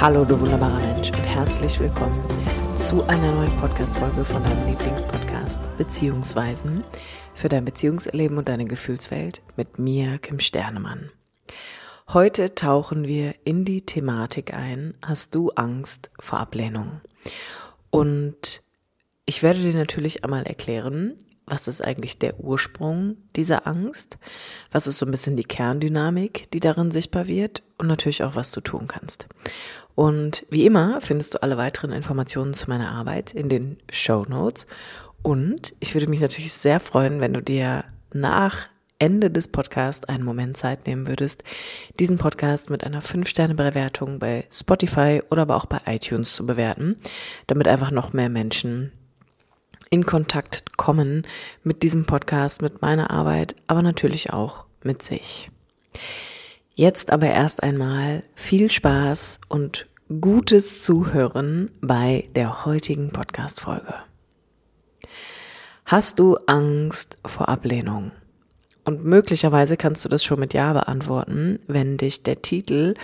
Hallo, du wunderbarer Mensch und herzlich willkommen zu einer neuen Podcast-Folge von deinem Lieblingspodcast Beziehungsweisen für dein Beziehungserleben und deine Gefühlswelt mit mir, Kim Sternemann. Heute tauchen wir in die Thematik ein, hast du Angst vor Ablehnung? Und ich werde dir natürlich einmal erklären, was ist eigentlich der Ursprung dieser Angst? Was ist so ein bisschen die Kerndynamik, die darin sichtbar wird? Und natürlich auch, was du tun kannst. Und wie immer findest du alle weiteren Informationen zu meiner Arbeit in den Show Notes. Und ich würde mich natürlich sehr freuen, wenn du dir nach Ende des Podcasts einen Moment Zeit nehmen würdest, diesen Podcast mit einer 5-Sterne-Bewertung bei Spotify oder aber auch bei iTunes zu bewerten, damit einfach noch mehr Menschen in Kontakt kommen mit diesem Podcast, mit meiner Arbeit, aber natürlich auch mit sich. Jetzt aber erst einmal viel Spaß und gutes Zuhören bei der heutigen Podcast-Folge. Hast du Angst vor Ablehnung? Und möglicherweise kannst du das schon mit Ja beantworten, wenn dich der Titel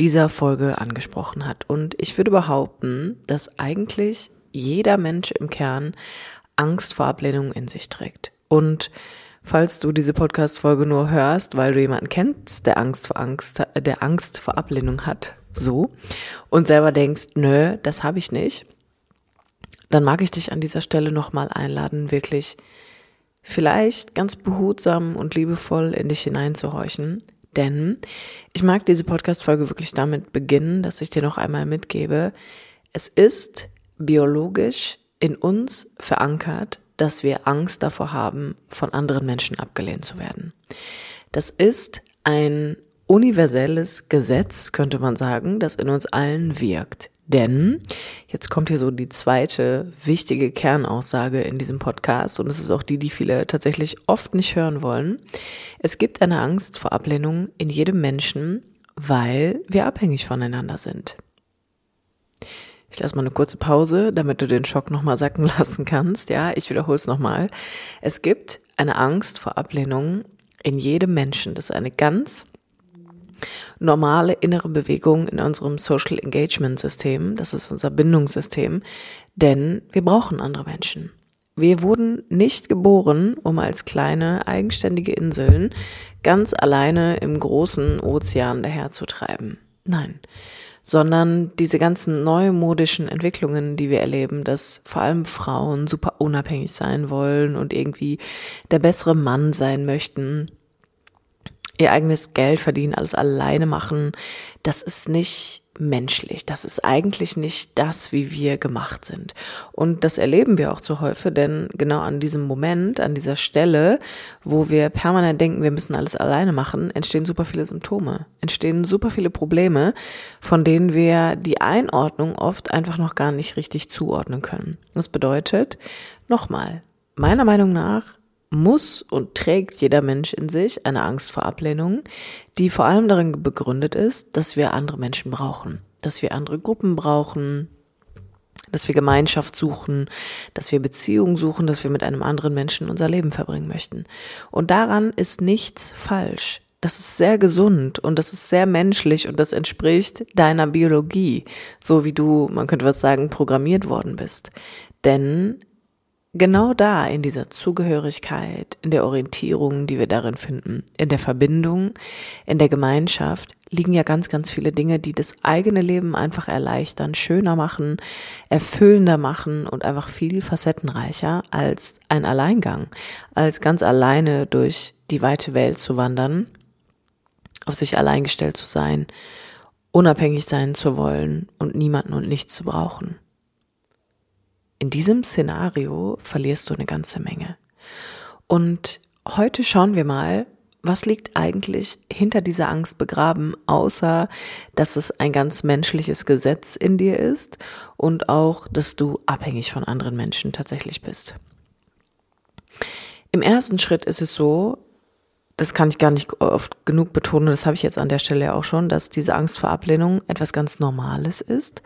dieser Folge angesprochen hat. Und ich würde behaupten, dass eigentlich jeder Mensch im Kern Angst vor Ablehnung in sich trägt. Und falls du diese Podcast-Folge nur hörst, weil du jemanden kennst, der Angst vor Angst, der Angst vor Ablehnung hat, so, und selber denkst, nö, das habe ich nicht, dann mag ich dich an dieser Stelle nochmal einladen, wirklich vielleicht ganz behutsam und liebevoll in dich hineinzuhorchen. Denn ich mag diese Podcast-Folge wirklich damit beginnen, dass ich dir noch einmal mitgebe, es ist biologisch in uns verankert, dass wir Angst davor haben, von anderen Menschen abgelehnt zu werden. Das ist ein universelles Gesetz, könnte man sagen, das in uns allen wirkt. Denn, jetzt kommt hier so die zweite wichtige Kernaussage in diesem Podcast und es ist auch die, die viele tatsächlich oft nicht hören wollen. Es gibt eine Angst vor Ablehnung in jedem Menschen, weil wir abhängig voneinander sind. Ich lasse mal eine kurze Pause, damit du den Schock nochmal sacken lassen kannst. Ja, ich wiederhole es nochmal. Es gibt eine Angst vor Ablehnung in jedem Menschen. Das ist eine ganz normale innere Bewegung in unserem Social Engagement System. Das ist unser Bindungssystem. Denn wir brauchen andere Menschen. Wir wurden nicht geboren, um als kleine, eigenständige Inseln ganz alleine im großen Ozean daherzutreiben. Nein sondern diese ganzen neumodischen Entwicklungen, die wir erleben, dass vor allem Frauen super unabhängig sein wollen und irgendwie der bessere Mann sein möchten, ihr eigenes Geld verdienen, alles alleine machen, das ist nicht menschlich. Das ist eigentlich nicht das, wie wir gemacht sind. Und das erleben wir auch zu häufig, denn genau an diesem Moment, an dieser Stelle, wo wir permanent denken, wir müssen alles alleine machen, entstehen super viele Symptome, entstehen super viele Probleme, von denen wir die Einordnung oft einfach noch gar nicht richtig zuordnen können. Das bedeutet, nochmal, meiner Meinung nach muss und trägt jeder Mensch in sich eine Angst vor Ablehnung, die vor allem darin begründet ist, dass wir andere Menschen brauchen, dass wir andere Gruppen brauchen, dass wir Gemeinschaft suchen, dass wir Beziehungen suchen, dass wir mit einem anderen Menschen unser Leben verbringen möchten. Und daran ist nichts falsch. Das ist sehr gesund und das ist sehr menschlich und das entspricht deiner Biologie, so wie du, man könnte was sagen, programmiert worden bist. Denn Genau da, in dieser Zugehörigkeit, in der Orientierung, die wir darin finden, in der Verbindung, in der Gemeinschaft, liegen ja ganz, ganz viele Dinge, die das eigene Leben einfach erleichtern, schöner machen, erfüllender machen und einfach viel facettenreicher als ein Alleingang, als ganz alleine durch die weite Welt zu wandern, auf sich allein gestellt zu sein, unabhängig sein zu wollen und niemanden und nichts zu brauchen. In diesem Szenario verlierst du eine ganze Menge. Und heute schauen wir mal, was liegt eigentlich hinter dieser Angst begraben, außer dass es ein ganz menschliches Gesetz in dir ist und auch, dass du abhängig von anderen Menschen tatsächlich bist. Im ersten Schritt ist es so, das kann ich gar nicht oft genug betonen, das habe ich jetzt an der Stelle auch schon, dass diese Angst vor Ablehnung etwas ganz Normales ist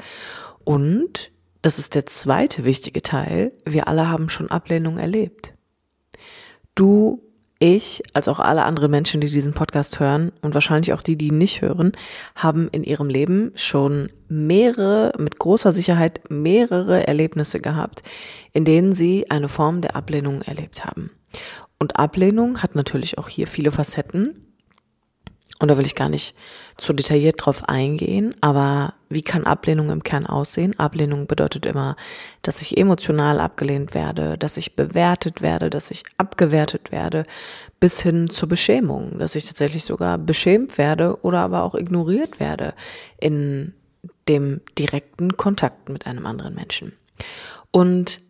und das ist der zweite wichtige Teil, wir alle haben schon Ablehnung erlebt. Du ich, als auch alle anderen Menschen, die diesen Podcast hören und wahrscheinlich auch die, die ihn nicht hören, haben in ihrem Leben schon mehrere, mit großer Sicherheit mehrere Erlebnisse gehabt, in denen sie eine Form der Ablehnung erlebt haben. Und Ablehnung hat natürlich auch hier viele Facetten. Und da will ich gar nicht zu detailliert drauf eingehen, aber wie kann Ablehnung im Kern aussehen? Ablehnung bedeutet immer, dass ich emotional abgelehnt werde, dass ich bewertet werde, dass ich abgewertet werde, bis hin zur Beschämung, dass ich tatsächlich sogar beschämt werde oder aber auch ignoriert werde in dem direkten Kontakt mit einem anderen Menschen. Und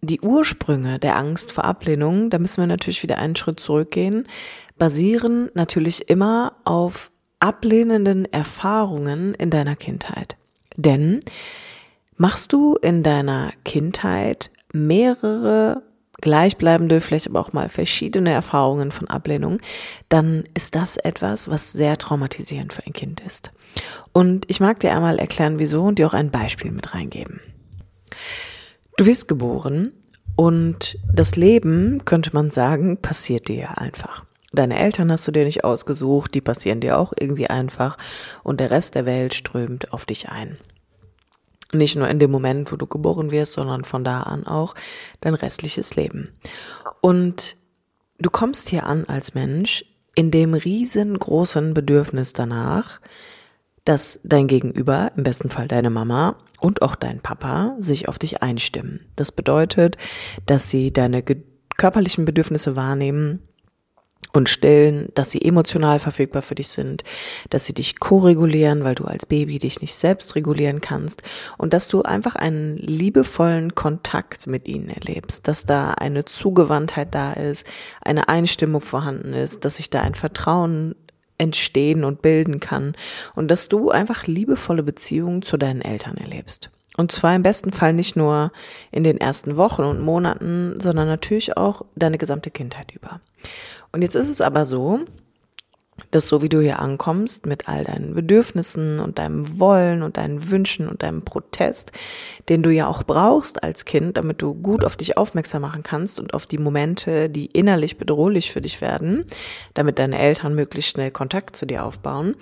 die Ursprünge der Angst vor Ablehnung, da müssen wir natürlich wieder einen Schritt zurückgehen, basieren natürlich immer auf ablehnenden Erfahrungen in deiner Kindheit. Denn machst du in deiner Kindheit mehrere gleichbleibende, vielleicht aber auch mal verschiedene Erfahrungen von Ablehnung, dann ist das etwas, was sehr traumatisierend für ein Kind ist. Und ich mag dir einmal erklären, wieso und dir auch ein Beispiel mit reingeben. Du wirst geboren und das Leben, könnte man sagen, passiert dir einfach. Deine Eltern hast du dir nicht ausgesucht, die passieren dir auch irgendwie einfach und der Rest der Welt strömt auf dich ein. Nicht nur in dem Moment, wo du geboren wirst, sondern von da an auch dein restliches Leben. Und du kommst hier an als Mensch in dem riesengroßen Bedürfnis danach, dass dein Gegenüber, im besten Fall deine Mama und auch dein Papa, sich auf dich einstimmen. Das bedeutet, dass sie deine körperlichen Bedürfnisse wahrnehmen, und stillen, dass sie emotional verfügbar für dich sind, dass sie dich koregulieren, weil du als Baby dich nicht selbst regulieren kannst und dass du einfach einen liebevollen Kontakt mit ihnen erlebst, dass da eine Zugewandtheit da ist, eine Einstimmung vorhanden ist, dass sich da ein Vertrauen entstehen und bilden kann und dass du einfach liebevolle Beziehungen zu deinen Eltern erlebst. Und zwar im besten Fall nicht nur in den ersten Wochen und Monaten, sondern natürlich auch deine gesamte Kindheit über. Und jetzt ist es aber so, dass so wie du hier ankommst mit all deinen Bedürfnissen und deinem Wollen und deinen Wünschen und deinem Protest, den du ja auch brauchst als Kind, damit du gut auf dich aufmerksam machen kannst und auf die Momente, die innerlich bedrohlich für dich werden, damit deine Eltern möglichst schnell Kontakt zu dir aufbauen,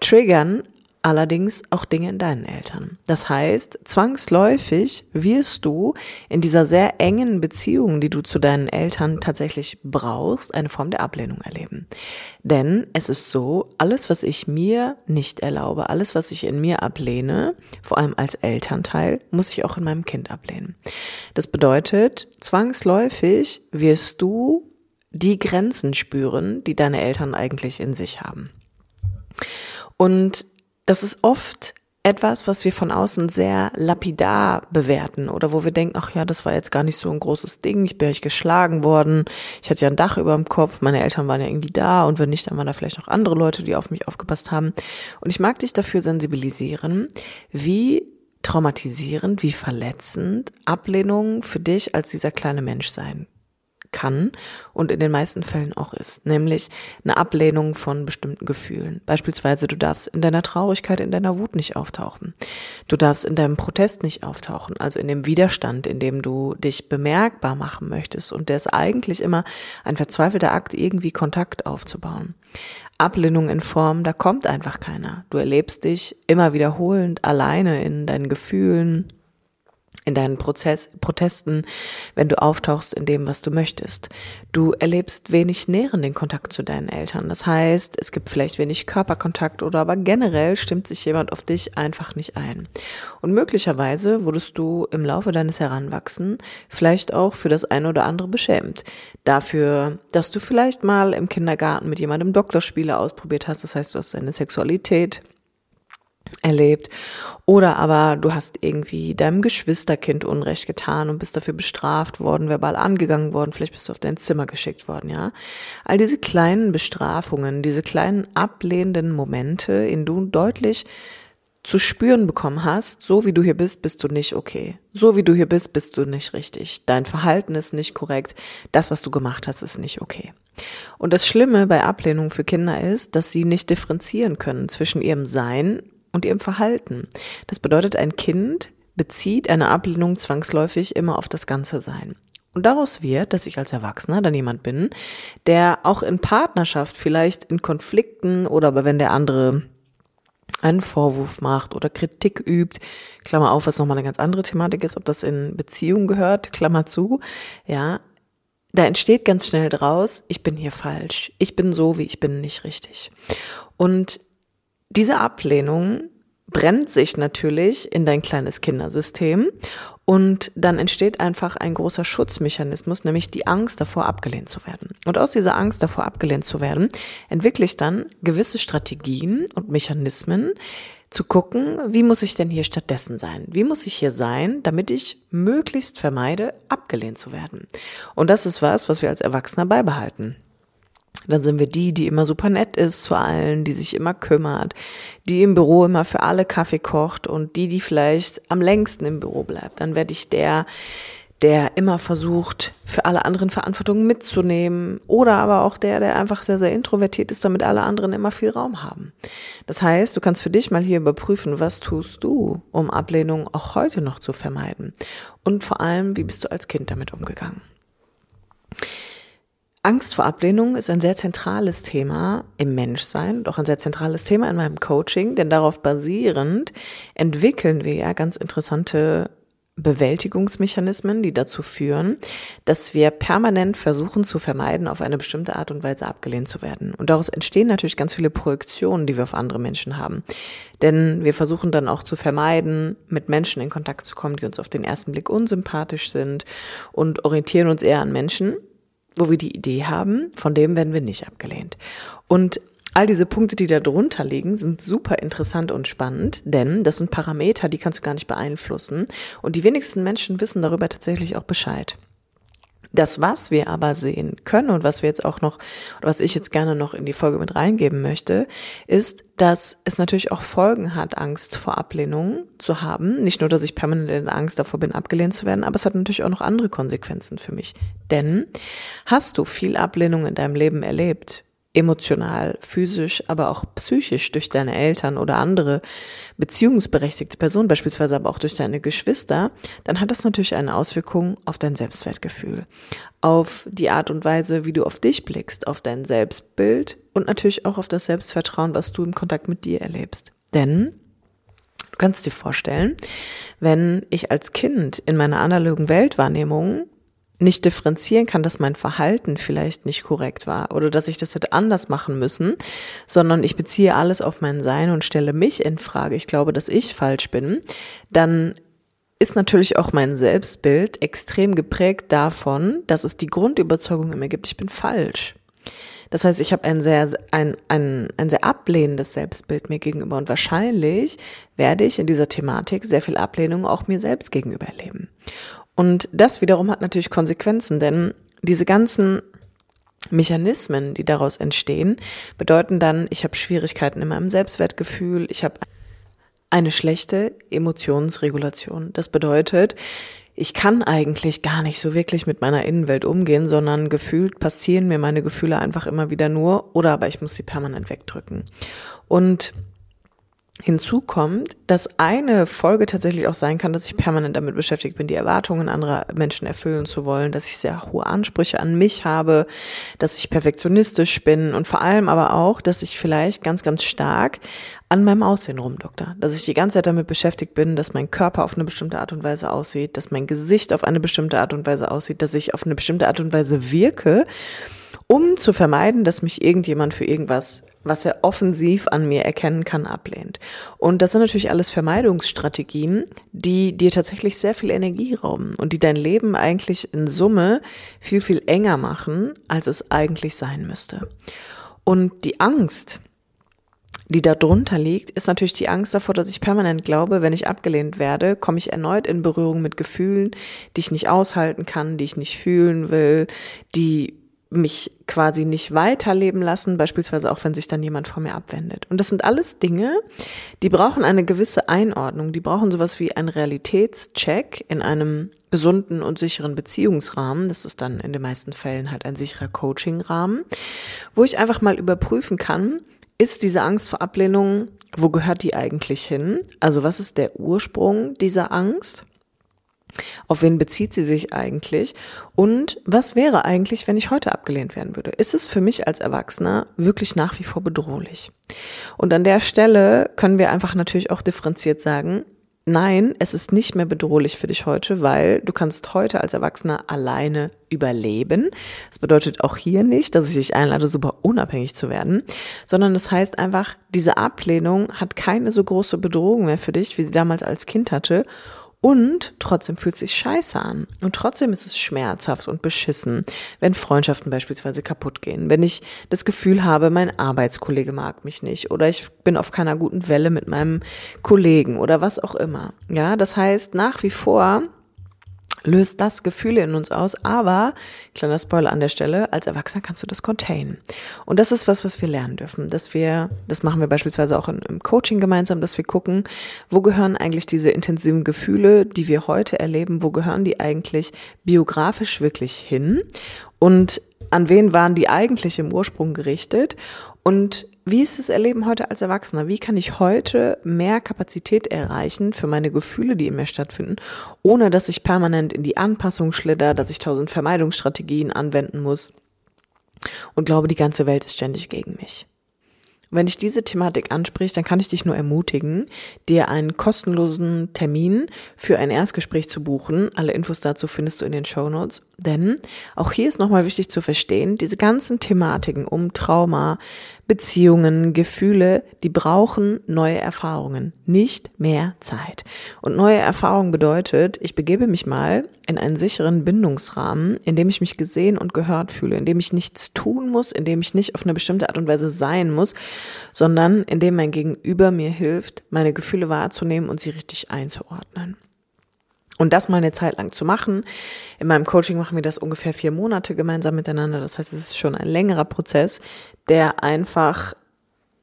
triggern allerdings auch Dinge in deinen Eltern. Das heißt, zwangsläufig wirst du in dieser sehr engen Beziehung, die du zu deinen Eltern tatsächlich brauchst, eine Form der Ablehnung erleben. Denn es ist so, alles, was ich mir nicht erlaube, alles, was ich in mir ablehne, vor allem als Elternteil, muss ich auch in meinem Kind ablehnen. Das bedeutet, zwangsläufig wirst du die Grenzen spüren, die deine Eltern eigentlich in sich haben. Und das ist oft etwas, was wir von außen sehr lapidar bewerten oder wo wir denken, ach ja, das war jetzt gar nicht so ein großes Ding, ich bin euch geschlagen worden, ich hatte ja ein Dach über dem Kopf, meine Eltern waren ja irgendwie da und wenn nicht, dann waren da vielleicht noch andere Leute, die auf mich aufgepasst haben. Und ich mag dich dafür sensibilisieren, wie traumatisierend, wie verletzend Ablehnung für dich als dieser kleine Mensch sein kann und in den meisten Fällen auch ist, nämlich eine Ablehnung von bestimmten Gefühlen. Beispielsweise, du darfst in deiner Traurigkeit, in deiner Wut nicht auftauchen. Du darfst in deinem Protest nicht auftauchen, also in dem Widerstand, in dem du dich bemerkbar machen möchtest. Und der ist eigentlich immer ein verzweifelter Akt, irgendwie Kontakt aufzubauen. Ablehnung in Form, da kommt einfach keiner. Du erlebst dich immer wiederholend alleine in deinen Gefühlen, in deinen Prozess, Protesten, wenn du auftauchst in dem, was du möchtest. Du erlebst wenig nährenden Kontakt zu deinen Eltern. Das heißt, es gibt vielleicht wenig Körperkontakt oder aber generell stimmt sich jemand auf dich einfach nicht ein. Und möglicherweise wurdest du im Laufe deines Heranwachsen vielleicht auch für das eine oder andere beschämt. Dafür, dass du vielleicht mal im Kindergarten mit jemandem Doktorspiele ausprobiert hast. Das heißt, du hast deine Sexualität erlebt. Oder aber du hast irgendwie deinem Geschwisterkind Unrecht getan und bist dafür bestraft worden, verbal angegangen worden, vielleicht bist du auf dein Zimmer geschickt worden, ja. All diese kleinen Bestrafungen, diese kleinen ablehnenden Momente, in du deutlich zu spüren bekommen hast, so wie du hier bist, bist du nicht okay. So wie du hier bist, bist du nicht richtig. Dein Verhalten ist nicht korrekt. Das, was du gemacht hast, ist nicht okay. Und das Schlimme bei Ablehnung für Kinder ist, dass sie nicht differenzieren können zwischen ihrem Sein und ihrem Verhalten. Das bedeutet, ein Kind bezieht eine Ablehnung zwangsläufig immer auf das ganze Sein. Und daraus wird, dass ich als Erwachsener dann jemand bin, der auch in Partnerschaft, vielleicht in Konflikten oder aber wenn der andere einen Vorwurf macht oder Kritik übt, Klammer auf, was nochmal eine ganz andere Thematik ist, ob das in Beziehung gehört, Klammer zu, ja, da entsteht ganz schnell draus, ich bin hier falsch, ich bin so, wie ich bin, nicht richtig. Und diese Ablehnung brennt sich natürlich in dein kleines Kindersystem und dann entsteht einfach ein großer Schutzmechanismus, nämlich die Angst davor, abgelehnt zu werden. Und aus dieser Angst davor, abgelehnt zu werden, entwickle ich dann gewisse Strategien und Mechanismen, zu gucken, wie muss ich denn hier stattdessen sein? Wie muss ich hier sein, damit ich möglichst vermeide, abgelehnt zu werden? Und das ist was, was wir als Erwachsener beibehalten. Dann sind wir die, die immer super nett ist zu allen, die sich immer kümmert, die im Büro immer für alle Kaffee kocht und die, die vielleicht am längsten im Büro bleibt. Dann werde ich der, der immer versucht, für alle anderen Verantwortung mitzunehmen oder aber auch der, der einfach sehr, sehr introvertiert ist, damit alle anderen immer viel Raum haben. Das heißt, du kannst für dich mal hier überprüfen, was tust du, um Ablehnung auch heute noch zu vermeiden? Und vor allem, wie bist du als Kind damit umgegangen? Angst vor Ablehnung ist ein sehr zentrales Thema im Menschsein und auch ein sehr zentrales Thema in meinem Coaching, denn darauf basierend entwickeln wir ja ganz interessante Bewältigungsmechanismen, die dazu führen, dass wir permanent versuchen zu vermeiden, auf eine bestimmte Art und Weise abgelehnt zu werden. Und daraus entstehen natürlich ganz viele Projektionen, die wir auf andere Menschen haben. Denn wir versuchen dann auch zu vermeiden, mit Menschen in Kontakt zu kommen, die uns auf den ersten Blick unsympathisch sind und orientieren uns eher an Menschen, wo wir die Idee haben, von dem werden wir nicht abgelehnt. Und all diese Punkte, die da drunter liegen, sind super interessant und spannend, denn das sind Parameter, die kannst du gar nicht beeinflussen. Und die wenigsten Menschen wissen darüber tatsächlich auch Bescheid. Das, was wir aber sehen können und was wir jetzt auch noch, was ich jetzt gerne noch in die Folge mit reingeben möchte, ist, dass es natürlich auch Folgen hat, Angst vor Ablehnung zu haben. Nicht nur, dass ich permanent in Angst davor bin, abgelehnt zu werden, aber es hat natürlich auch noch andere Konsequenzen für mich. Denn hast du viel Ablehnung in deinem Leben erlebt, emotional, physisch, aber auch psychisch durch deine Eltern oder andere beziehungsberechtigte Personen, beispielsweise aber auch durch deine Geschwister, dann hat das natürlich eine Auswirkung auf dein Selbstwertgefühl, auf die Art und Weise, wie du auf dich blickst, auf dein Selbstbild und natürlich auch auf das Selbstvertrauen, was du im Kontakt mit dir erlebst. Denn Du kannst dir vorstellen, wenn ich als Kind in meiner analogen Weltwahrnehmung nicht differenzieren kann, dass mein Verhalten vielleicht nicht korrekt war oder dass ich das hätte anders machen müssen, sondern ich beziehe alles auf mein Sein und stelle mich in Frage. Ich glaube, dass ich falsch bin, dann ist natürlich auch mein Selbstbild extrem geprägt davon, dass es die Grundüberzeugung in mir gibt, ich bin falsch. Das heißt, ich habe ein sehr, ein, ein, ein sehr ablehnendes Selbstbild mir gegenüber und wahrscheinlich werde ich in dieser Thematik sehr viel Ablehnung auch mir selbst gegenüber erleben. Und das wiederum hat natürlich Konsequenzen, denn diese ganzen Mechanismen, die daraus entstehen, bedeuten dann, ich habe Schwierigkeiten in meinem Selbstwertgefühl, ich habe eine schlechte Emotionsregulation. Das bedeutet, ich kann eigentlich gar nicht so wirklich mit meiner Innenwelt umgehen, sondern gefühlt passieren mir meine Gefühle einfach immer wieder nur oder aber ich muss sie permanent wegdrücken. Und Hinzu kommt, dass eine Folge tatsächlich auch sein kann, dass ich permanent damit beschäftigt bin, die Erwartungen anderer Menschen erfüllen zu wollen, dass ich sehr hohe Ansprüche an mich habe, dass ich perfektionistisch bin und vor allem aber auch, dass ich vielleicht ganz, ganz stark an meinem Aussehen rumdokter. Dass ich die ganze Zeit damit beschäftigt bin, dass mein Körper auf eine bestimmte Art und Weise aussieht, dass mein Gesicht auf eine bestimmte Art und Weise aussieht, dass ich auf eine bestimmte Art und Weise wirke um zu vermeiden, dass mich irgendjemand für irgendwas, was er offensiv an mir erkennen kann, ablehnt. Und das sind natürlich alles Vermeidungsstrategien, die dir tatsächlich sehr viel Energie rauben und die dein Leben eigentlich in Summe viel, viel enger machen, als es eigentlich sein müsste. Und die Angst, die da drunter liegt, ist natürlich die Angst davor, dass ich permanent glaube, wenn ich abgelehnt werde, komme ich erneut in Berührung mit Gefühlen, die ich nicht aushalten kann, die ich nicht fühlen will, die mich quasi nicht weiterleben lassen, beispielsweise auch wenn sich dann jemand von mir abwendet. Und das sind alles Dinge, die brauchen eine gewisse Einordnung, die brauchen sowas wie einen Realitätscheck in einem gesunden und sicheren Beziehungsrahmen. Das ist dann in den meisten Fällen halt ein sicherer Coachingrahmen, wo ich einfach mal überprüfen kann, ist diese Angst vor Ablehnung, wo gehört die eigentlich hin? Also was ist der Ursprung dieser Angst? Auf wen bezieht sie sich eigentlich? Und was wäre eigentlich, wenn ich heute abgelehnt werden würde? Ist es für mich als Erwachsener wirklich nach wie vor bedrohlich? Und an der Stelle können wir einfach natürlich auch differenziert sagen, nein, es ist nicht mehr bedrohlich für dich heute, weil du kannst heute als Erwachsener alleine überleben. Das bedeutet auch hier nicht, dass ich dich einlade, super unabhängig zu werden, sondern das heißt einfach, diese Ablehnung hat keine so große Bedrohung mehr für dich, wie sie damals als Kind hatte. Und trotzdem fühlt es sich scheiße an. Und trotzdem ist es schmerzhaft und beschissen, wenn Freundschaften beispielsweise kaputt gehen. Wenn ich das Gefühl habe, mein Arbeitskollege mag mich nicht oder ich bin auf keiner guten Welle mit meinem Kollegen oder was auch immer. Ja, das heißt, nach wie vor löst das Gefühle in uns aus, aber, kleiner Spoiler an der Stelle, als Erwachsener kannst du das containen. Und das ist was, was wir lernen dürfen, dass wir, das machen wir beispielsweise auch im Coaching gemeinsam, dass wir gucken, wo gehören eigentlich diese intensiven Gefühle, die wir heute erleben, wo gehören die eigentlich biografisch wirklich hin? Und an wen waren die eigentlich im Ursprung gerichtet? Und wie ist das Erleben heute als Erwachsener? Wie kann ich heute mehr Kapazität erreichen für meine Gefühle, die in mir stattfinden, ohne dass ich permanent in die Anpassung schlitter, dass ich tausend Vermeidungsstrategien anwenden muss und glaube, die ganze Welt ist ständig gegen mich? Wenn dich diese Thematik anspricht, dann kann ich dich nur ermutigen, dir einen kostenlosen Termin für ein Erstgespräch zu buchen. Alle Infos dazu findest du in den Show Notes. Denn auch hier ist nochmal wichtig zu verstehen, diese ganzen Thematiken um Trauma, Beziehungen, Gefühle, die brauchen neue Erfahrungen, nicht mehr Zeit. Und neue Erfahrung bedeutet, ich begebe mich mal in einen sicheren Bindungsrahmen, in dem ich mich gesehen und gehört fühle, in dem ich nichts tun muss, in dem ich nicht auf eine bestimmte Art und Weise sein muss, sondern in dem mein Gegenüber mir hilft, meine Gefühle wahrzunehmen und sie richtig einzuordnen. Und das mal eine Zeit lang zu machen. In meinem Coaching machen wir das ungefähr vier Monate gemeinsam miteinander. Das heißt, es ist schon ein längerer Prozess, der einfach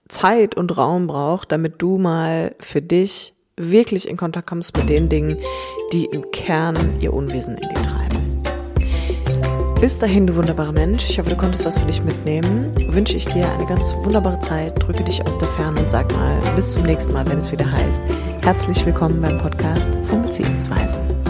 Zeit und Raum braucht, damit du mal für dich wirklich in Kontakt kommst mit den Dingen, die im Kern ihr Unwesen in dir treiben. Bis dahin, du wunderbarer Mensch. Ich hoffe, du konntest was für dich mitnehmen. Wünsche ich dir eine ganz wunderbare Zeit. Drücke dich aus der Ferne und sag mal bis zum nächsten Mal, wenn es wieder heißt. Herzlich willkommen beim Podcast von Beziehungsweisen.